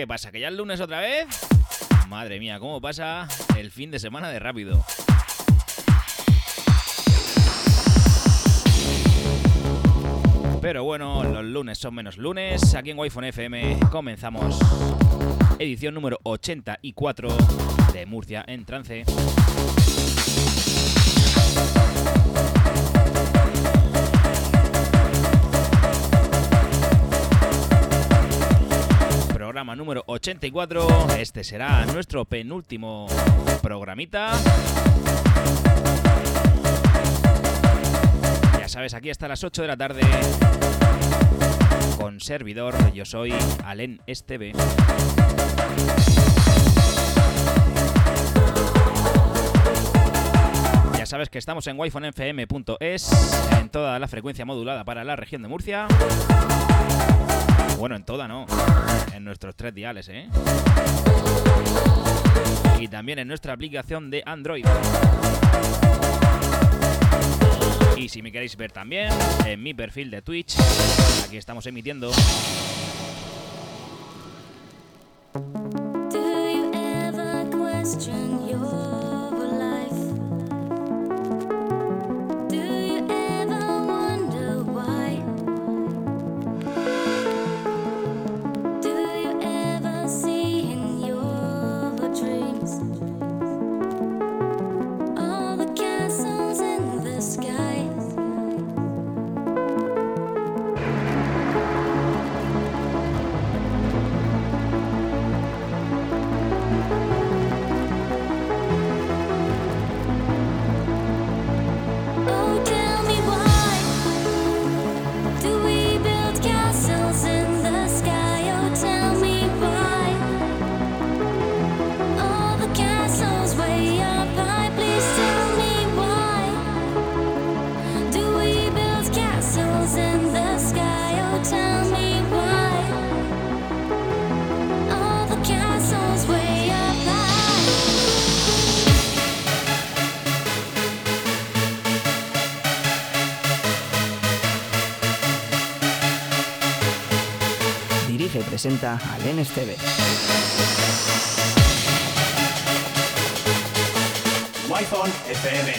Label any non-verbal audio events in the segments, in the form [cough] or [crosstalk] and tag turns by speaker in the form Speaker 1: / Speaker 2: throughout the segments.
Speaker 1: ¿Qué pasa? ¿Que ya el lunes otra vez? Madre mía, ¿cómo pasa el fin de semana de rápido? Pero bueno, los lunes son menos lunes. Aquí en Wi-Fi FM comenzamos edición número 84 de Murcia en trance. Programa número 84. Este será nuestro penúltimo programita. Ya sabes, aquí hasta las 8 de la tarde. Con servidor, yo soy Alen Esteve. Ya sabes que estamos en wifonfm.es, en toda la frecuencia modulada para la región de Murcia. Bueno, en toda no, en nuestros tres diales, ¿eh? Y también en nuestra aplicación de Android. Y si me queréis ver también, en mi perfil de Twitch, aquí estamos emitiendo.
Speaker 2: Do you ever
Speaker 3: Presenta Alen Esteve.
Speaker 4: Wi-Fi FM.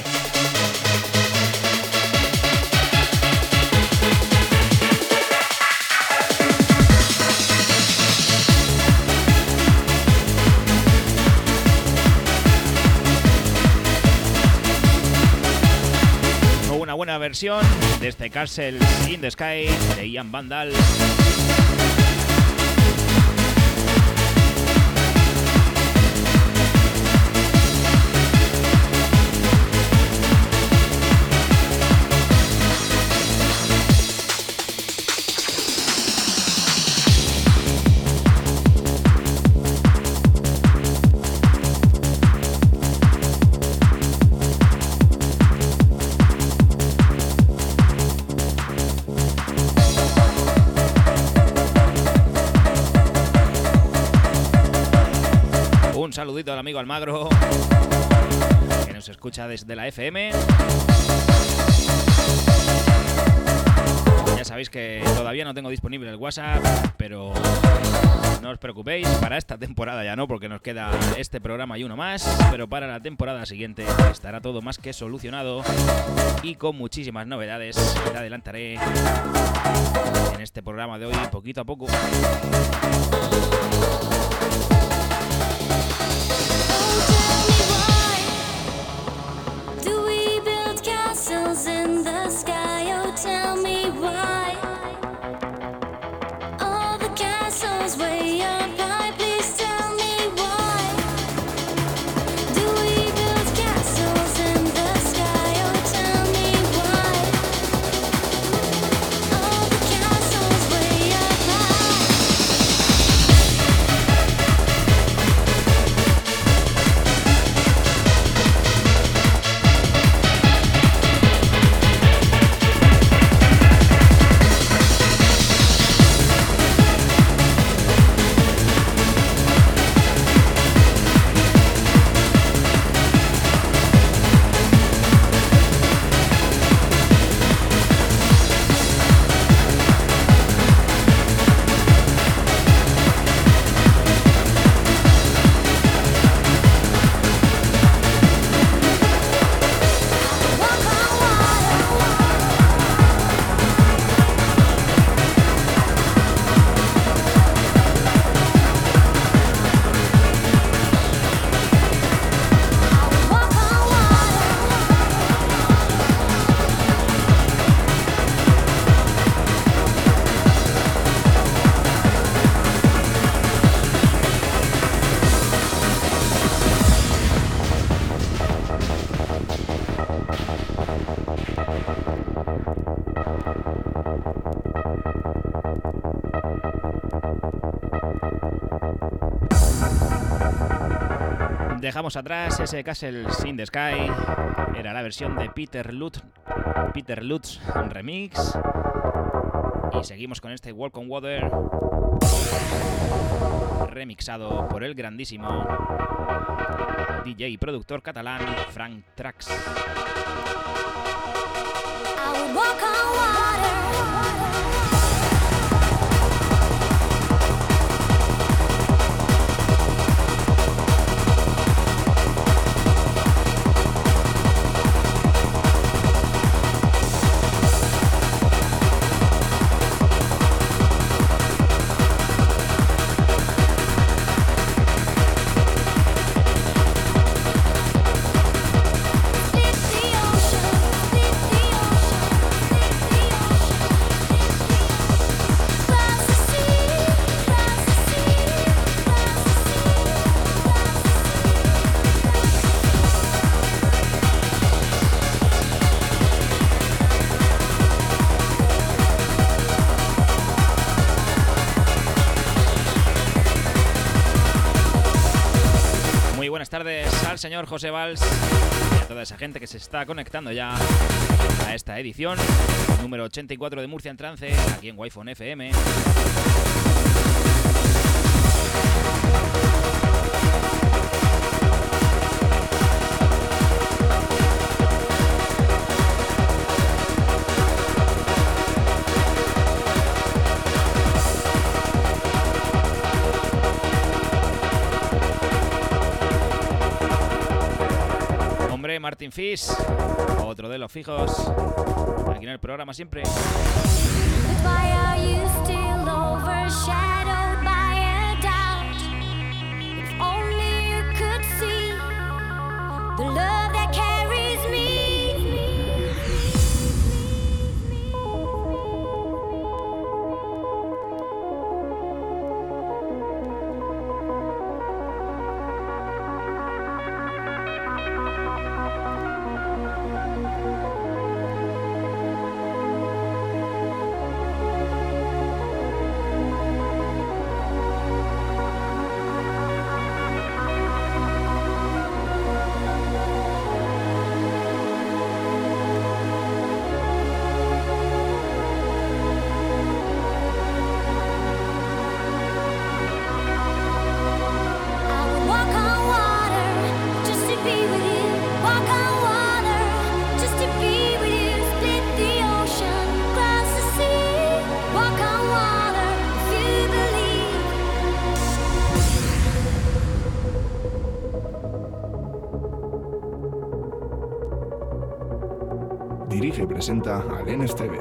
Speaker 1: Una buena versión de este Castle in the Sky de Ian Vandal. Almagro, que nos escucha desde la FM.
Speaker 2: Ya sabéis que todavía no tengo disponible el WhatsApp, pero no os preocupéis, para esta temporada ya no, porque nos queda este programa y uno más, pero para la temporada siguiente estará todo más que solucionado y con muchísimas novedades que adelantaré en este programa de hoy poquito a poco. Dejamos atrás ese Castle in the Sky. Era la versión de Peter Lutz, Peter Lutz remix. Y seguimos con este Walk on Water remixado por el grandísimo DJ y productor catalán Frank Trax. Señor José Valls y a toda esa gente que se está conectando ya a esta edición número 84 de Murcia en Trance, aquí en Wi-Fi FM. Martin Fish, otro de los fijos, aquí en el programa siempre.
Speaker 1: Presenta al NSTV.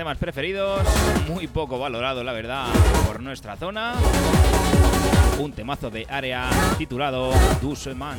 Speaker 2: Temas preferidos, muy poco valorado la verdad por nuestra zona. Un temazo de área titulado Douce Man.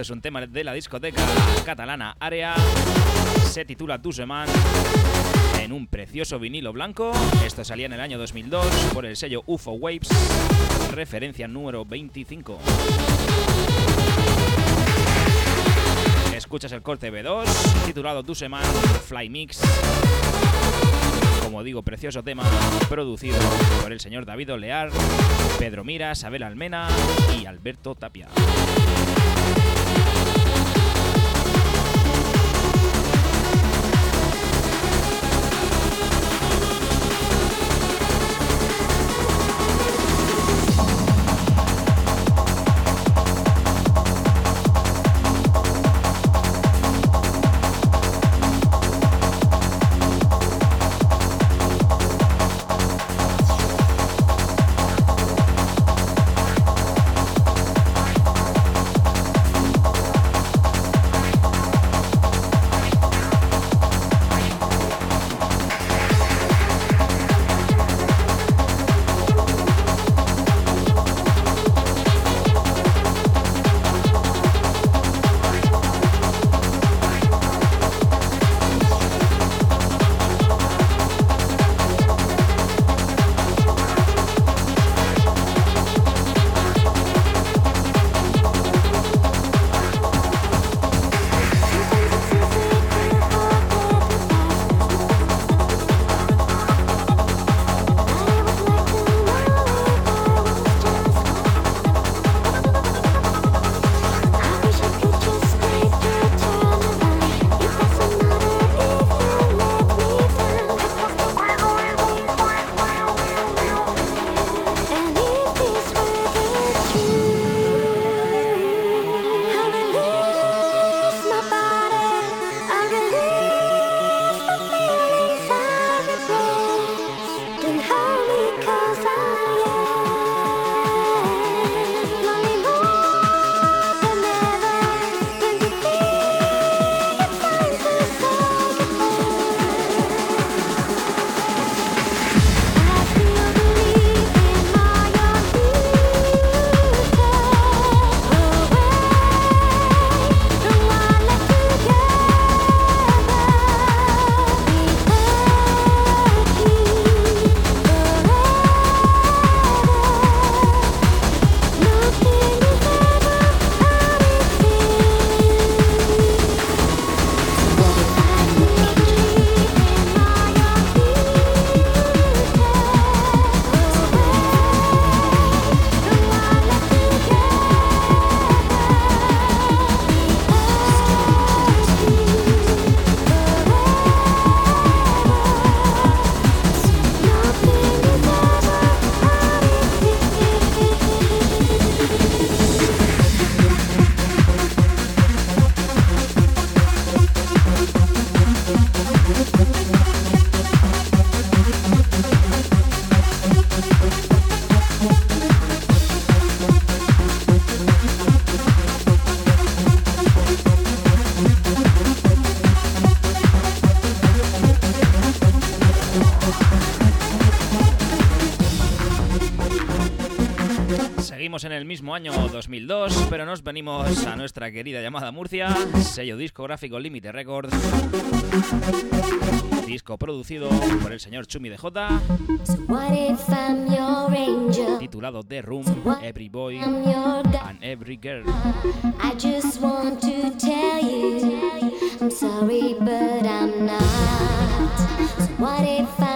Speaker 2: Es un tema de la discoteca catalana Área. Se titula Tu Man en un precioso vinilo blanco. Esto salía en el año 2002 por el sello UFO Waves, referencia número 25. Escuchas el corte B2, titulado Tu Man Fly Mix. Como digo, precioso tema producido por el señor David Olear, Pedro Mira, Sabel Almena y Alberto Tapia.
Speaker 1: Año 2002, pero nos venimos a nuestra querida llamada Murcia, sello discográfico Límite Records, disco producido por el señor Chumi de J, titulado The Room, Every Boy and Every Girl.
Speaker 2: I just want to tell you, I'm sorry, but I'm not. So what if I'm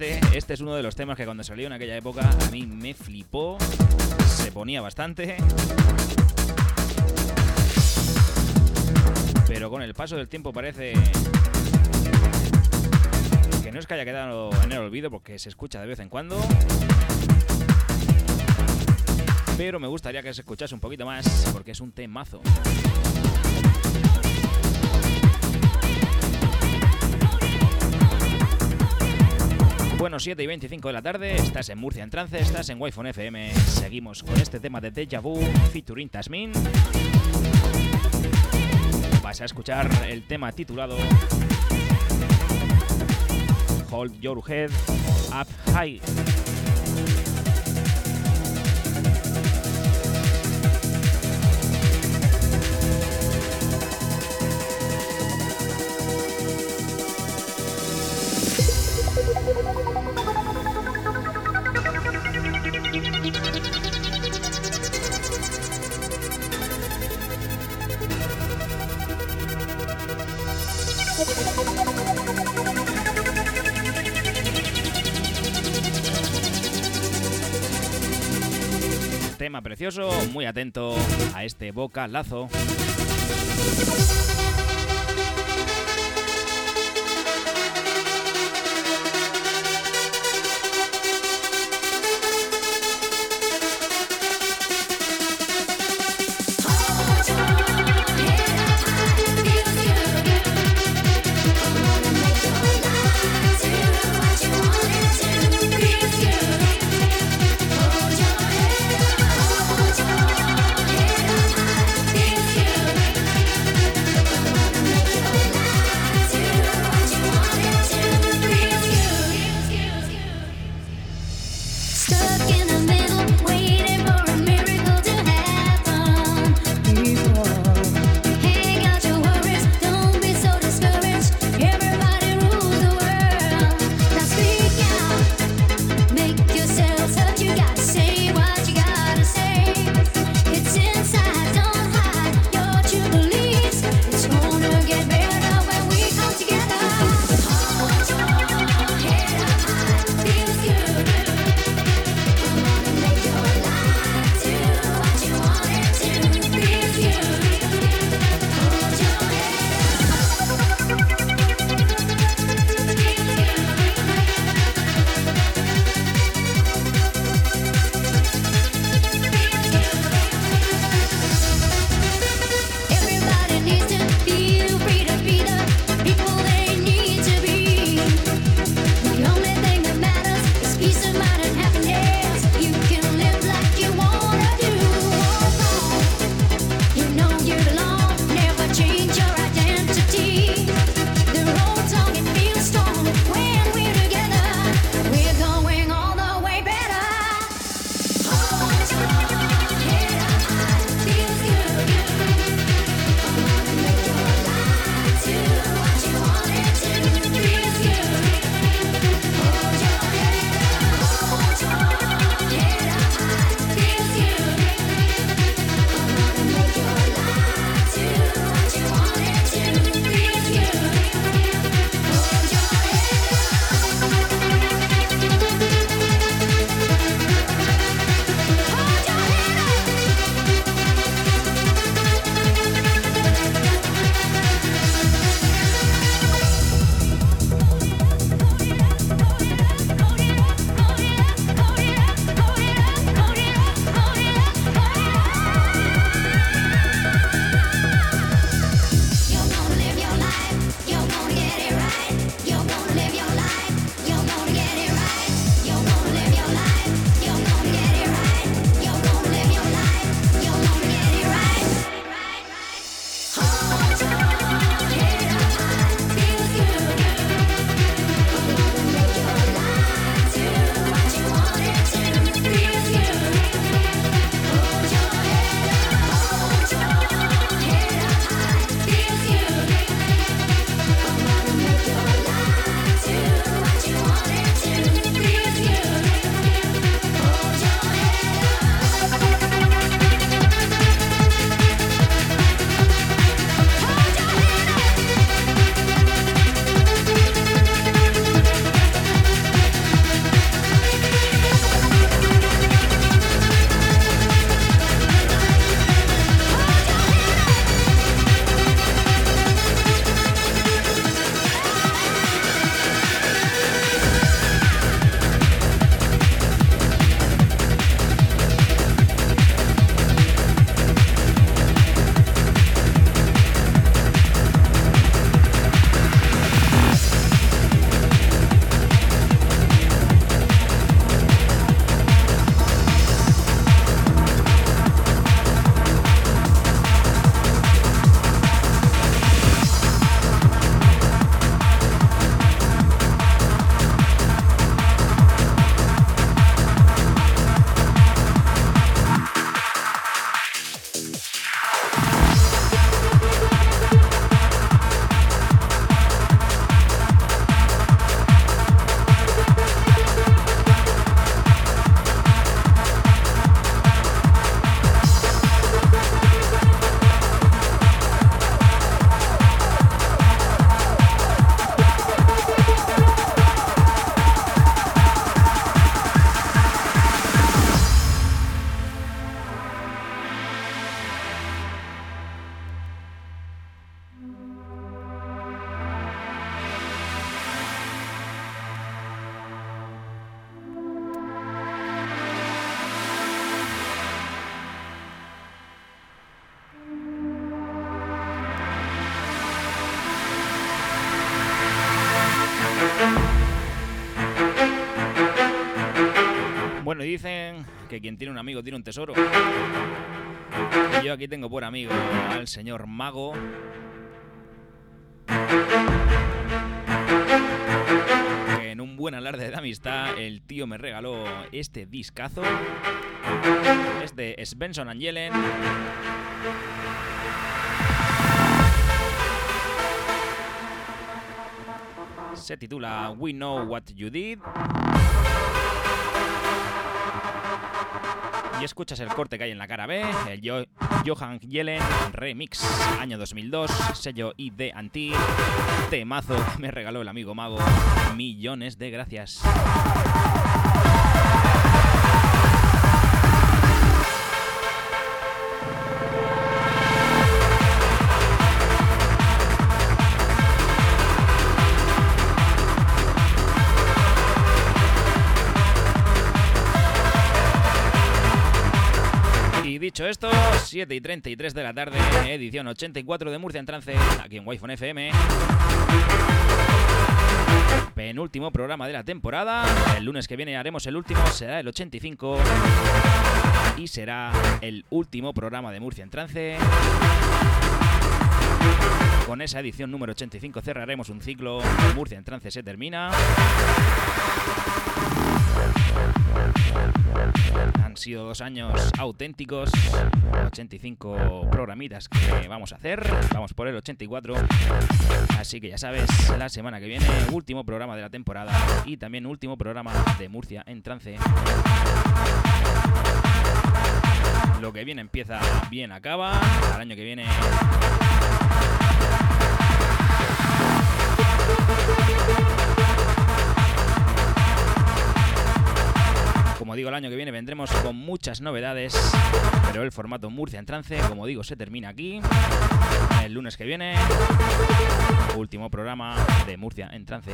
Speaker 1: este es uno de los temas que cuando salió en aquella época a mí me flipó, se ponía bastante. Pero con el paso del tiempo parece que es que haya quedado en el olvido porque se escucha de vez en cuando. Pero me gustaría que se escuchase un poquito más porque es un temazo. Bueno, 7 y 25 de la tarde, estás en Murcia en trance, estás en Wi-Fi FM. Seguimos con este tema de Deja Vu featuring Tasmin. Vas a escuchar el tema titulado Hold Your Head Up High. Muy atento a este boca que quien tiene un amigo tiene un tesoro. Y yo aquí tengo por amigo al señor Mago. En un buen alarde de amistad, el tío me regaló este discazo. Es de Svensson and Yellen. Se titula We Know What You Did. Y escuchas el corte que hay en la cara B, el Jo- Johan Yellen Remix, año 2002, sello ID Anti, temazo que [laughs] me regaló el amigo mago. Millones de gracias. Dicho esto, 7 y 33 de la tarde, edición 84 de Murcia en Trance, aquí en Wi-Fi FM. Penúltimo programa de la temporada. El lunes que viene haremos el último, será el 85. Y será el último programa de Murcia en Trance. Con esa edición número 85 cerraremos un ciclo. Murcia en Trance se termina. Han sido dos años auténticos, 85 programitas que vamos a hacer, vamos por el 84, así que ya sabes, la semana que viene último programa de la temporada y también último programa de Murcia en trance. Lo que viene empieza, bien acaba, al año que viene Como digo, el año que viene vendremos con muchas novedades, pero el formato Murcia en trance, como digo, se termina aquí. El lunes que viene, último programa de Murcia en trance.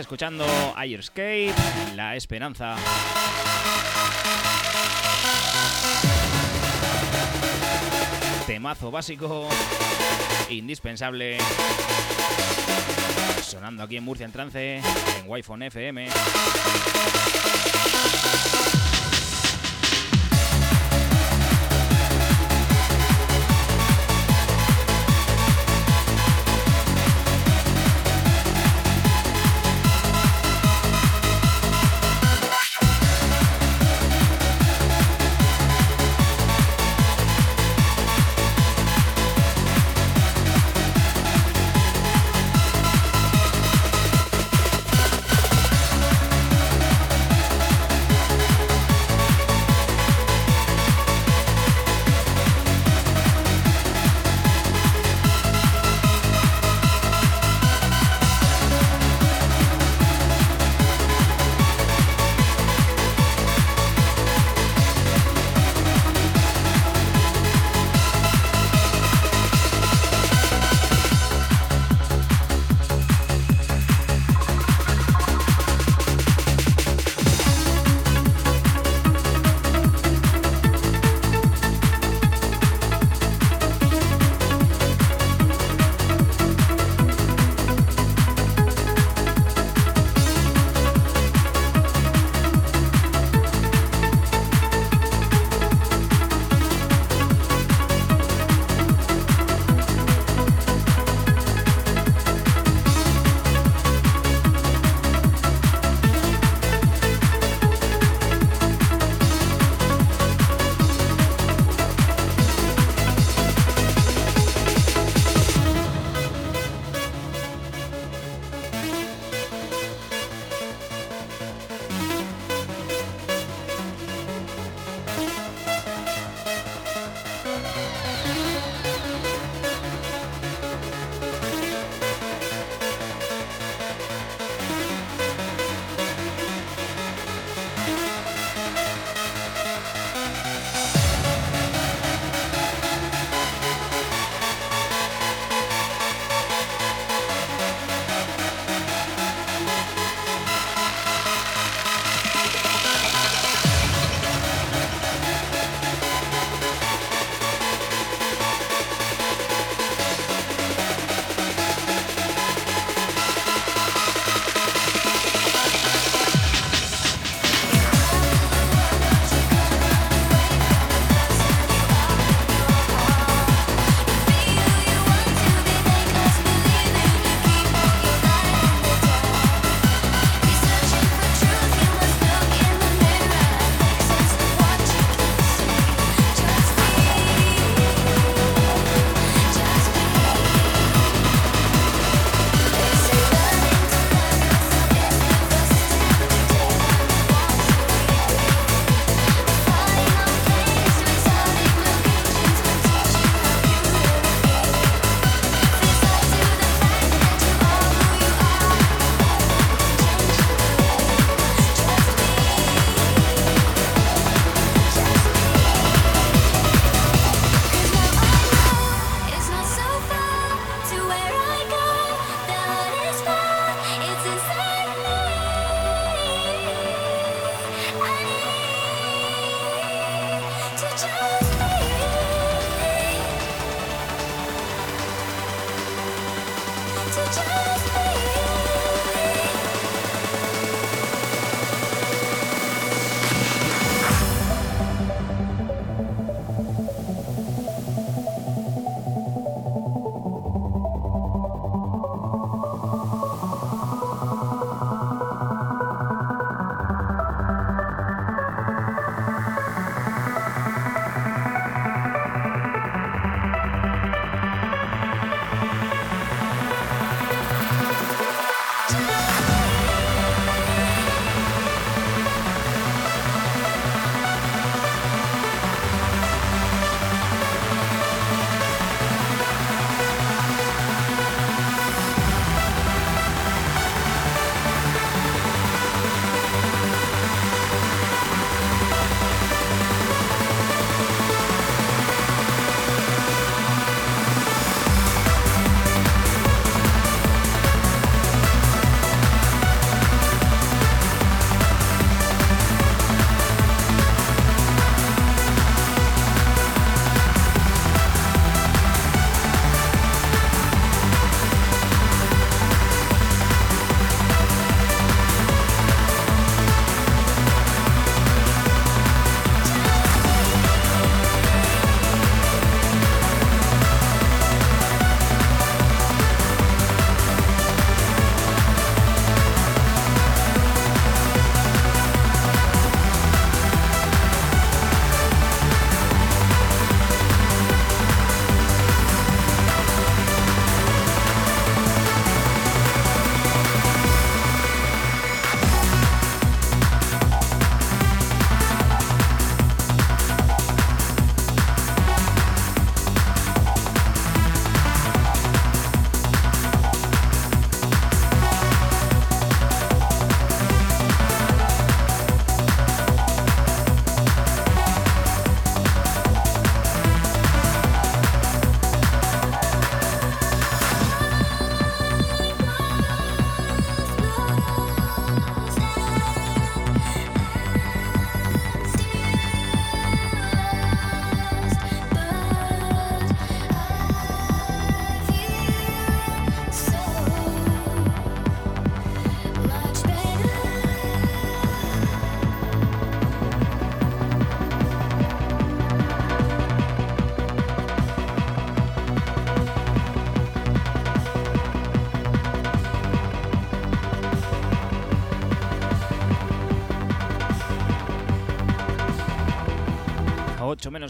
Speaker 1: Escuchando Airscape, La Esperanza. Temazo básico, indispensable. Sonando aquí en Murcia en trance, en Wi-Fi FM.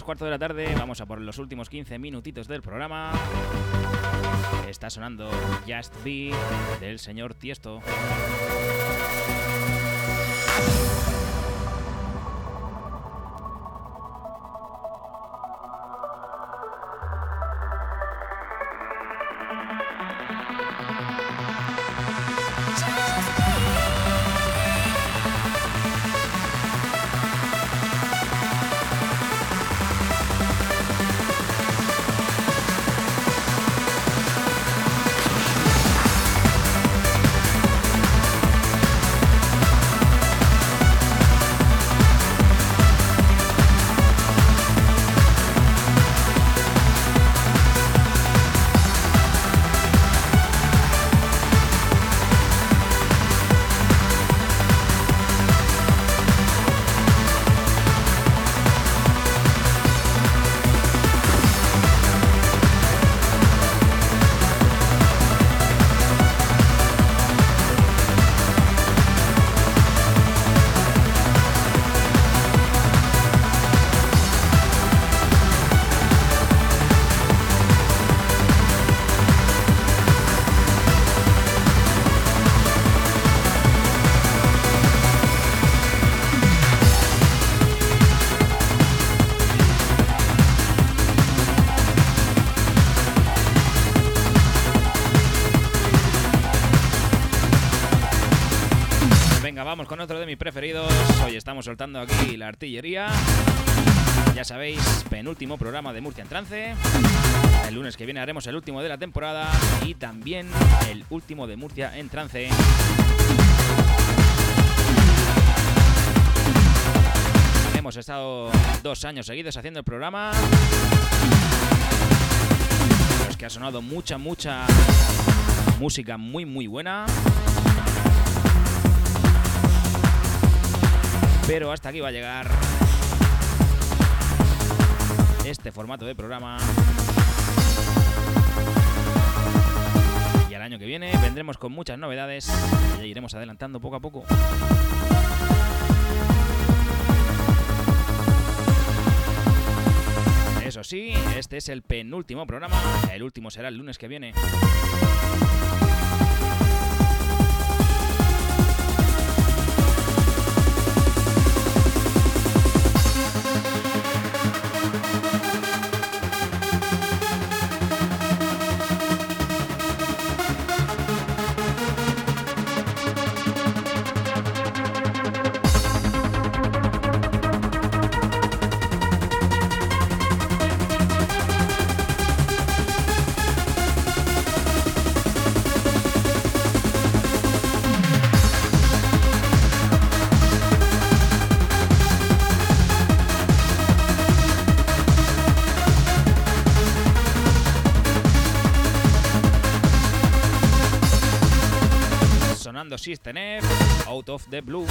Speaker 1: Cuarto de la tarde, vamos a por los últimos 15 minutitos del programa. Está sonando Just Be del señor Tiesto. Soltando aquí la artillería. Ya sabéis, penúltimo programa de Murcia en trance. El lunes que viene haremos el último de la temporada y también el último de Murcia en trance. Hemos estado dos años seguidos haciendo el programa. Los que ha sonado mucha, mucha música muy, muy buena. Pero hasta aquí va a llegar este formato de programa. Y al año que viene vendremos con muchas novedades y iremos adelantando poco a poco. Eso sí, este es el penúltimo programa, el último será el lunes que viene. System F, Out of the Blue.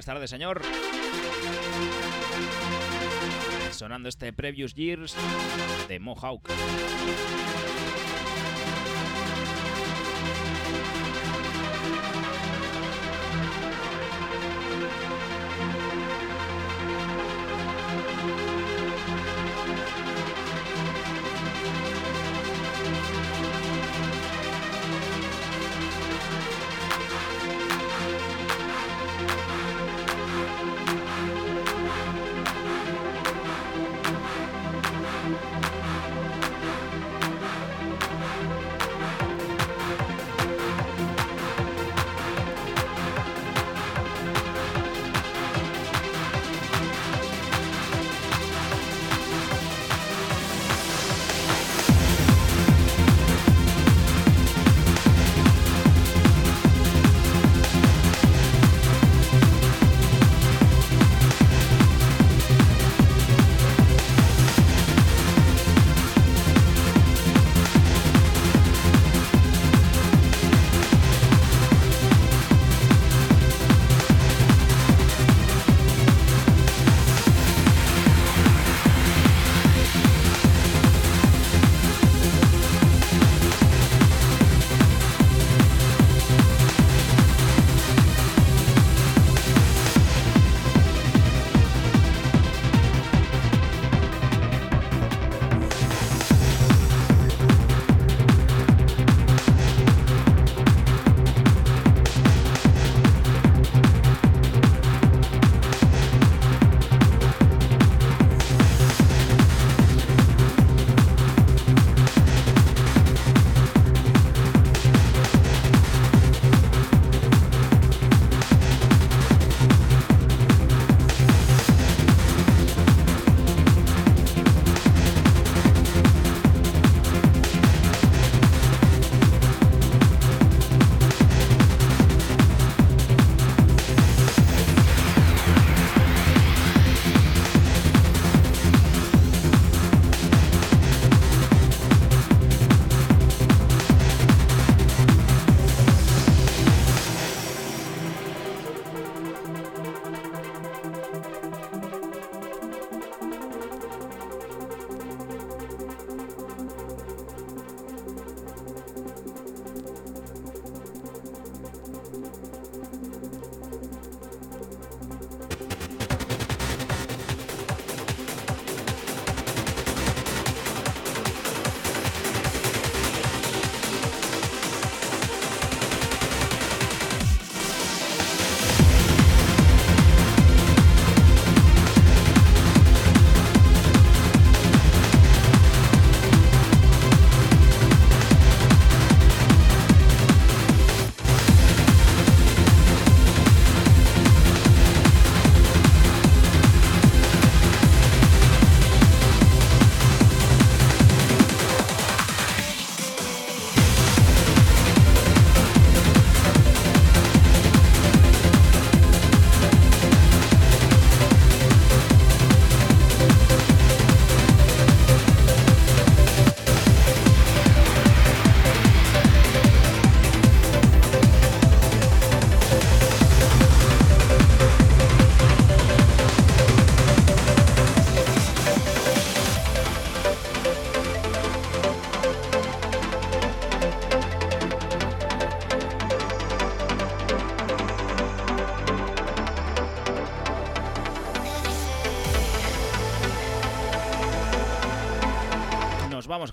Speaker 1: Buenas tardes, señor. Sonando este Previous Years de Mohawk.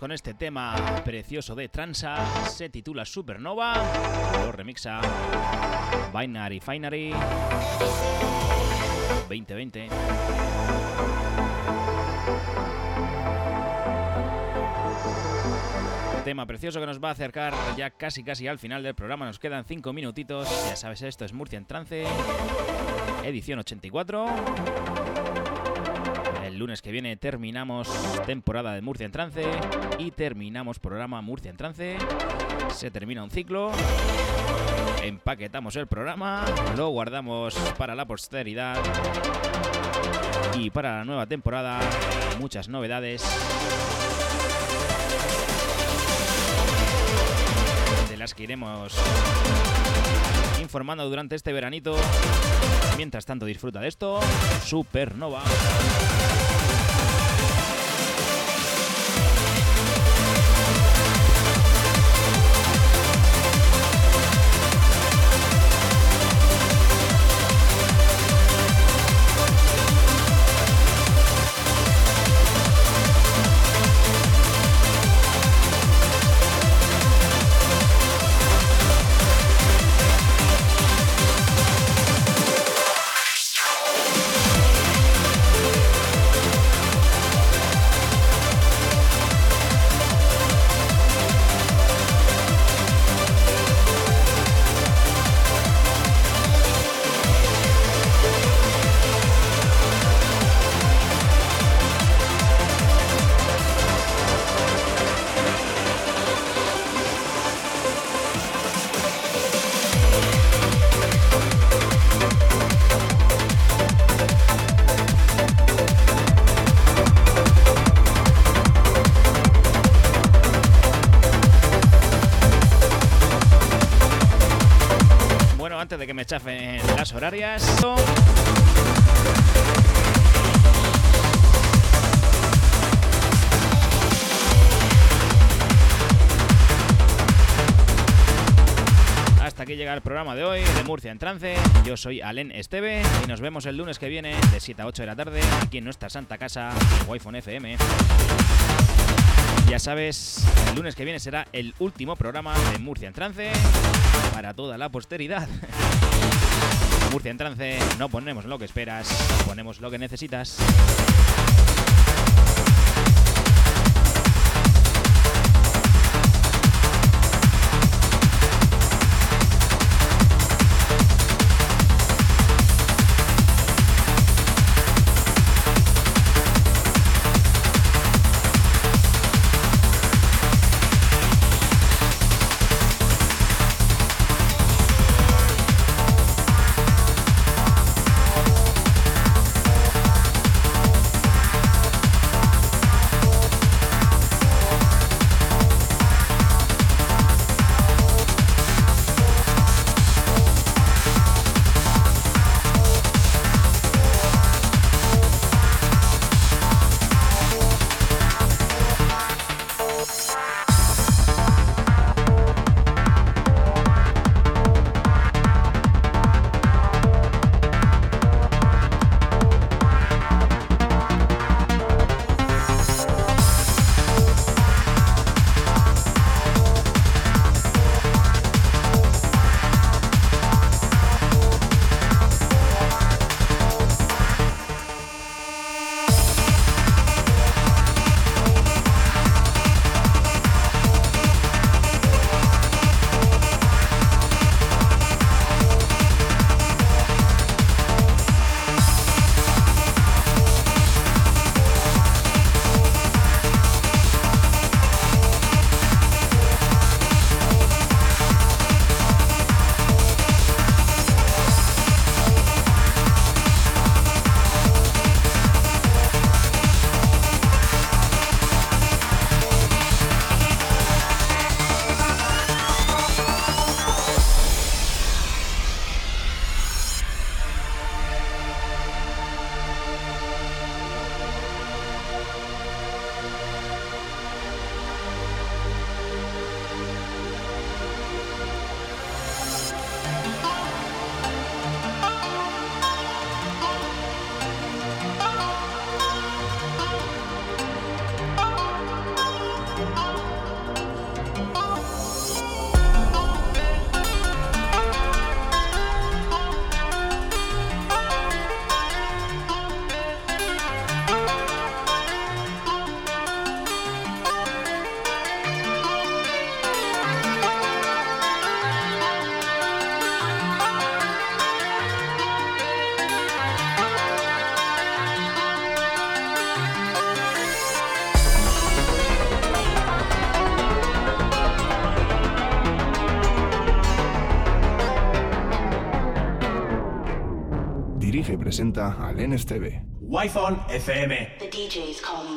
Speaker 1: Con este tema precioso de Transa. Se titula Supernova. Lo remixa Binary Finery 2020. Tema precioso que nos va a acercar ya casi casi al final del programa. Nos quedan 5 minutitos. Ya sabes, esto es Murcia en Trance. Edición 84 lunes que viene terminamos temporada de Murcia en Trance y terminamos programa Murcia en Trance. Se termina un ciclo. Empaquetamos el programa, lo guardamos para la posteridad. Y para la nueva temporada, muchas novedades. De las que iremos informando durante este veranito. Mientras tanto, disfruta de esto. Supernova. Hasta aquí llega el programa de hoy de Murcia en Trance. Yo soy Alen Esteve y nos vemos el lunes que viene de 7 a 8 de la tarde aquí en nuestra santa casa, Wi-Fi FM. Ya sabes, el lunes que viene será el último programa de Murcia en Trance para toda la posteridad. Murcia en Trance, no ponemos lo que esperas, ponemos lo que necesitas.
Speaker 5: Al NSTV.
Speaker 4: Wi-Fi FM.
Speaker 6: The DJ's calling you.